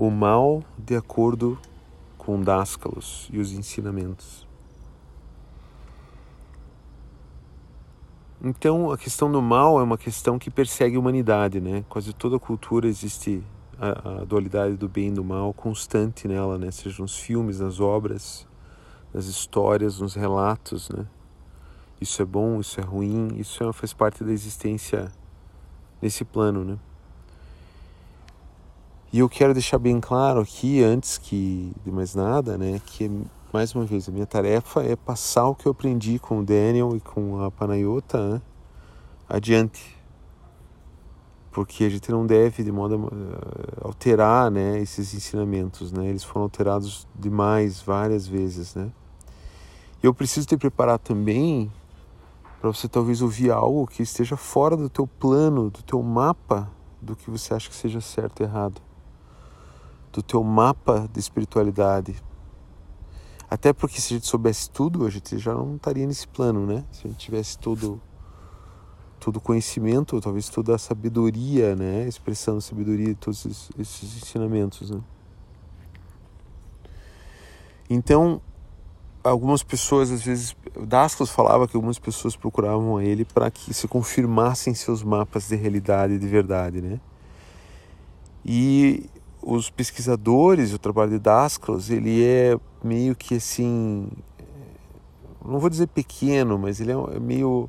o mal de acordo com Dascalos e os ensinamentos. Então, a questão do mal é uma questão que persegue a humanidade, né? Quase toda cultura existe a, a dualidade do bem e do mal constante nela, né? Seja nos filmes, nas obras, nas histórias, nos relatos, né? Isso é bom, isso é ruim, isso é, faz parte da existência nesse plano, né? E eu quero deixar bem claro aqui, antes que de mais nada, né, que mais uma vez a minha tarefa é passar o que eu aprendi com o Daniel e com a Panayota né, adiante, porque a gente não deve de modo uh, alterar, né, esses ensinamentos, né? Eles foram alterados demais várias vezes, né? Eu preciso te preparar também para você talvez ouvir algo que esteja fora do teu plano, do teu mapa, do que você acha que seja certo e errado do teu mapa de espiritualidade. Até porque se a gente soubesse tudo, a gente já não estaria nesse plano, né? Se a gente tivesse todo todo conhecimento, talvez toda a sabedoria, né? Expressando sabedoria todos esses, esses ensinamentos, né? Então, algumas pessoas, às vezes, Dasclos falava que algumas pessoas procuravam a ele para que se confirmassem seus mapas de realidade de verdade, né? E os pesquisadores, o trabalho de Dasclos, ele é meio que assim, não vou dizer pequeno, mas ele é meio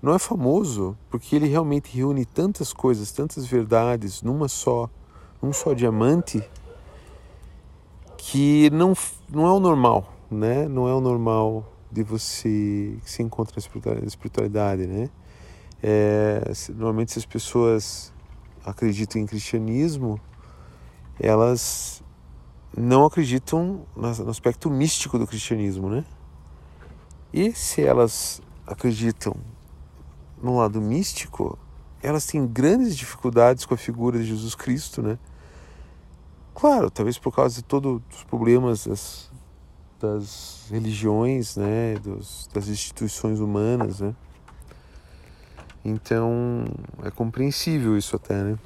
não é famoso porque ele realmente reúne tantas coisas, tantas verdades numa só, num só diamante que não não é o normal, né? Não é o normal de você que se encontra na espiritualidade, né? É, normalmente se as pessoas acreditam em cristianismo, elas não acreditam no aspecto místico do cristianismo, né? E se elas acreditam no lado místico, elas têm grandes dificuldades com a figura de Jesus Cristo, né? Claro, talvez por causa de todos os problemas das, das religiões, né? Dos, das instituições humanas, né? Então, é compreensível isso até, né?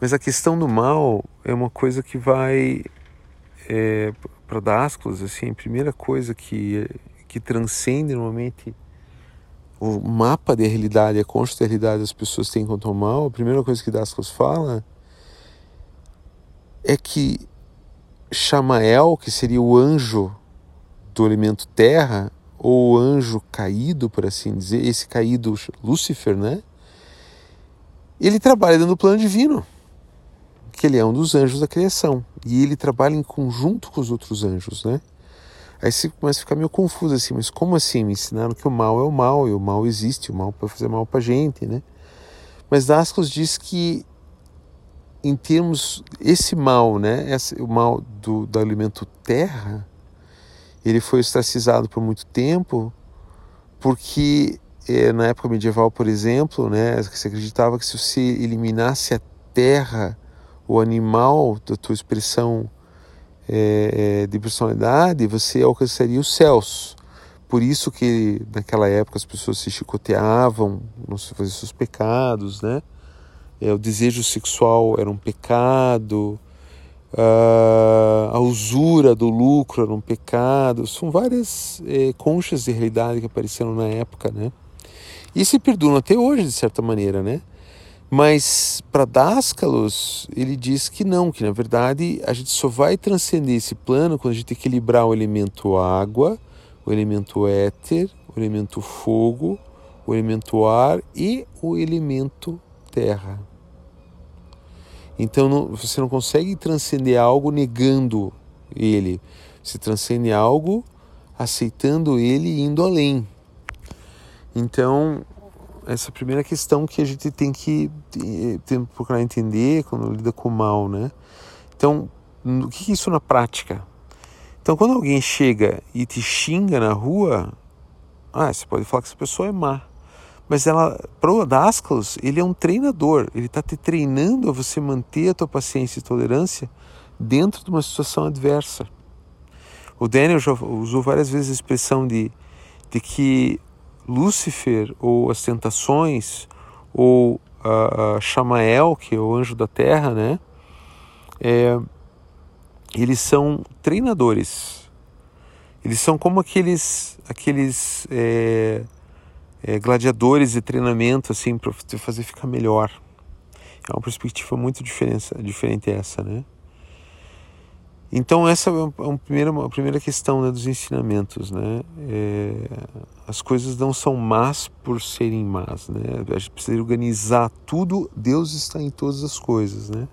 Mas a questão do mal é uma coisa que vai é, para Dasclos, assim, a primeira coisa que, que transcende normalmente o mapa da realidade, a consta da realidade das pessoas têm quanto ao mal, a primeira coisa que Dasclos fala é que Chamael, que seria o anjo do elemento terra, ou o anjo caído, por assim dizer, esse caído Lúcifer, né? Ele trabalha do plano divino que ele é um dos anjos da criação e ele trabalha em conjunto com os outros anjos, né? Aí você começa a ficar meio confuso assim, mas como assim? Me ensinaram que o mal é o mal e o mal existe, o mal pode fazer mal para gente, né? Mas Dasclos diz que em termos esse mal, né, esse, o mal do, do alimento terra, ele foi ostracizado por muito tempo, porque eh, na época medieval, por exemplo, né, se acreditava que se você eliminasse a terra o animal da tua expressão é, é, de personalidade, você alcançaria os céus. Por isso que naquela época as pessoas se chicoteavam, não se faziam seus pecados, né? É, o desejo sexual era um pecado, a, usura do lucro era um pecado. São várias é, conchas de realidade que apareceram na época, né? E se perduram até hoje, de certa maneira, né? Mas para Dascalos, ele diz que não, que na verdade a gente só vai transcender esse plano quando a gente equilibrar o elemento água, o elemento éter, o elemento fogo, o elemento ar e o elemento terra. Então não, você não consegue transcender algo negando ele. Você transcende algo aceitando ele e indo além. Então essa primeira questão que a gente tem que, tem que procurar entender quando lida com o mal, né? Então, o que é isso na prática? Então, quando alguém chega e te xinga na rua, ah, você pode falar que essa pessoa é má. Mas ela, para o Dasclos, ele é um treinador. Ele está te treinando a você manter a tua paciência e tolerância dentro de uma situação adversa. O Daniel já usou várias vezes a expressão de, de que Lúcifer ou as tentações ou uh, Chamael, que é o anjo da terra, né? É, eles são treinadores. Eles são como aqueles, aqueles é, é, gladiadores de treinamento, assim, para fazer ficar melhor. É uma perspectiva muito diferente, diferente essa, né? Então essa é uma primeira, primeira questão né, dos ensinamentos, né? É, as coisas não são más por serem más, né? A gente precisa organizar tudo. Deus está em todas as coisas, né?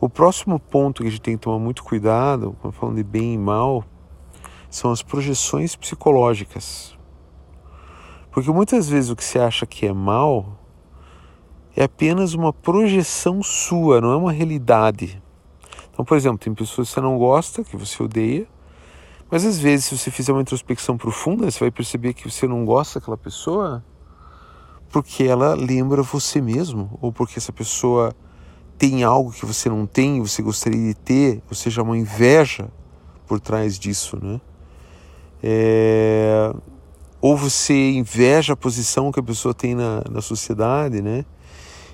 O próximo ponto que a gente tem que tomar muito cuidado, falando de bem e mal, são as projeções psicológicas. Porque muitas vezes o que você acha que é mal é apenas uma projeção sua, não é uma realidade. Então, por exemplo, tem pessoas que você não gosta, que você odeia, mas às vezes, se você fizer uma introspecção profunda, você vai perceber que você não gosta daquela pessoa porque ela lembra você mesmo, ou porque essa pessoa tem algo que você não tem, você gostaria de ter, ou seja, uma inveja por trás disso, né? É... Ou você inveja a posição que a pessoa tem na, na sociedade, né?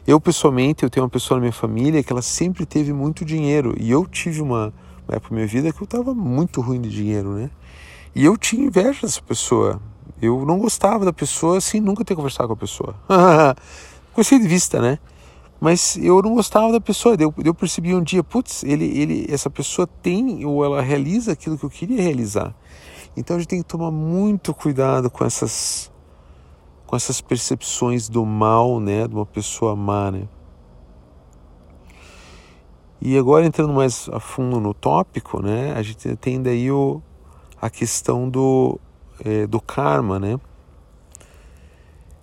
Eu, pessoalmente, eu tenho uma pessoa na minha família que ela sempre teve muito dinheiro. E eu tive uma, uma época da minha vida que eu estava muito ruim de dinheiro, né? E eu tinha inveja dessa pessoa. Eu não gostava da pessoa sem nunca ter conversado com a pessoa. Conheci de vista, né? Mas eu não gostava da pessoa. Eu, eu percebi um dia, putz, ele, ele, essa pessoa tem ou ela realiza aquilo que eu queria realizar. Então a gente tem que tomar muito cuidado com essas com essas percepções do mal, né, de uma pessoa má, né? E agora entrando mais a fundo no tópico, né, a gente tem daí o, a questão do, é, do karma, né?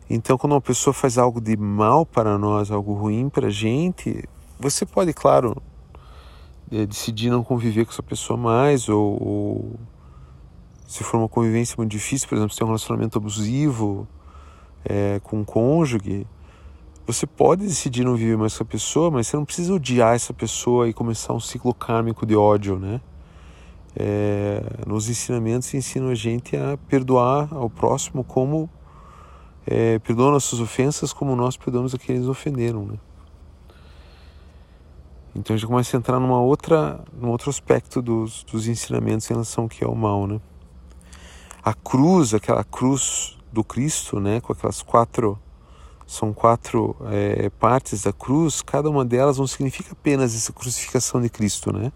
Então, quando uma pessoa faz algo de mal para nós, algo ruim para a gente, você pode, claro, é, decidir não conviver com essa pessoa mais, ou, ou se for uma convivência muito difícil, por exemplo, se tem um relacionamento abusivo, é, com um cônjuge, você pode decidir não viver mais com a pessoa, mas você não precisa odiar essa pessoa e começar um ciclo kármico de ódio, né? É, nos ensinamentos ensinam a gente a perdoar ao próximo como é, perdoa nossas ofensas como nós perdoamos aqueles que nos ofenderam, né? Então a gente começa a entrar numa outra, num outro aspecto dos, dos ensinamentos em relação ao que é o mal, né? A cruz, aquela cruz do Cristo, né, com aquelas quatro são quatro é, partes da cruz, cada uma delas não significa apenas essa crucificação de Cristo, né?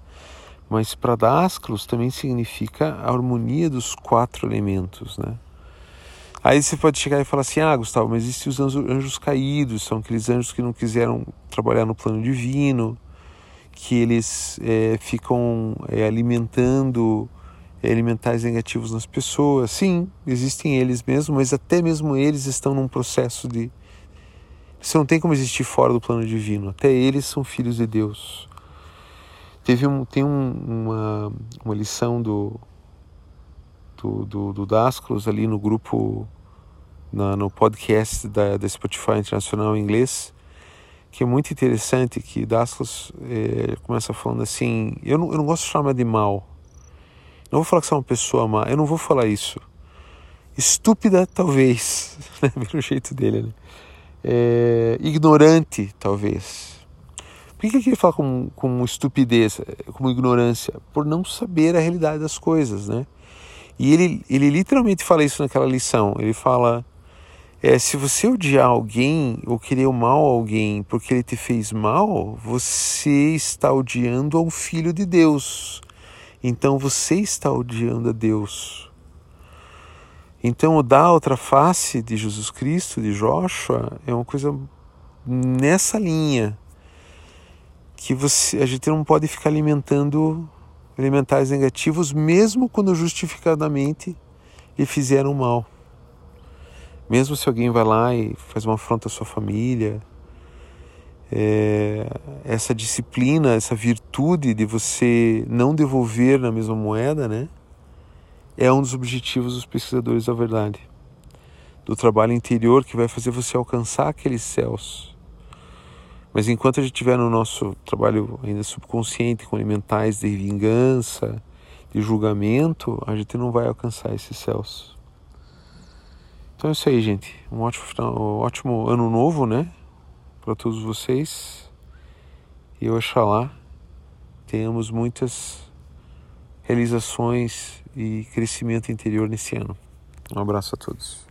Mas para Dasclos também significa a harmonia dos quatro elementos, né? Aí você pode chegar e falar assim, ah, Gustavo, mas existem os anjos, anjos caídos, são aqueles anjos que não quiseram trabalhar no plano divino, que eles é, ficam é, alimentando elementais negativos nas pessoas. Sim, existem eles mesmo, mas até mesmo eles estão num processo de. Você não tem como existir fora do plano divino. Até eles são filhos de Deus. Teve um, tem um, uma, uma lição do, do, do, do Dasclos ali no grupo, na, no podcast da, da Spotify Internacional em inglês, que é muito interessante, que Dasclos é, começa falando assim, eu não, eu não gosto de chamar de mal, não vou falar que você é uma pessoa má, eu não vou falar isso. Estúpida, talvez, né? pelo jeito dele, né? É, ignorante, talvez. Por que, que ele fala com, com estupidez, como ignorância? Por não saber a realidade das coisas, né? E ele, ele literalmente fala isso naquela lição. Ele fala: é, se você odiar alguém ou querer o mal a alguém porque ele te fez mal, você está odiando ao Filho de Deus. Então você está odiando a Deus. Então o dar outra face de Jesus Cristo, de Joshua, é uma coisa nessa linha que você, a gente não pode ficar alimentando elementais negativos, mesmo quando justificadamente lhe fizeram mal. Mesmo se alguém vai lá e faz uma afronta à sua família, é, essa disciplina, essa virtude de você não devolver na mesma moeda, né? É um dos objetivos dos pesquisadores da verdade, do trabalho interior que vai fazer você alcançar aqueles céus. Mas enquanto a gente estiver no nosso trabalho ainda subconsciente, com mentais de vingança, de julgamento, a gente não vai alcançar esses céus. Então é isso aí, gente. Um ótimo, um ótimo ano novo, né? Para todos vocês e oxalá tenhamos muitas realizações e crescimento interior nesse ano. Um abraço a todos.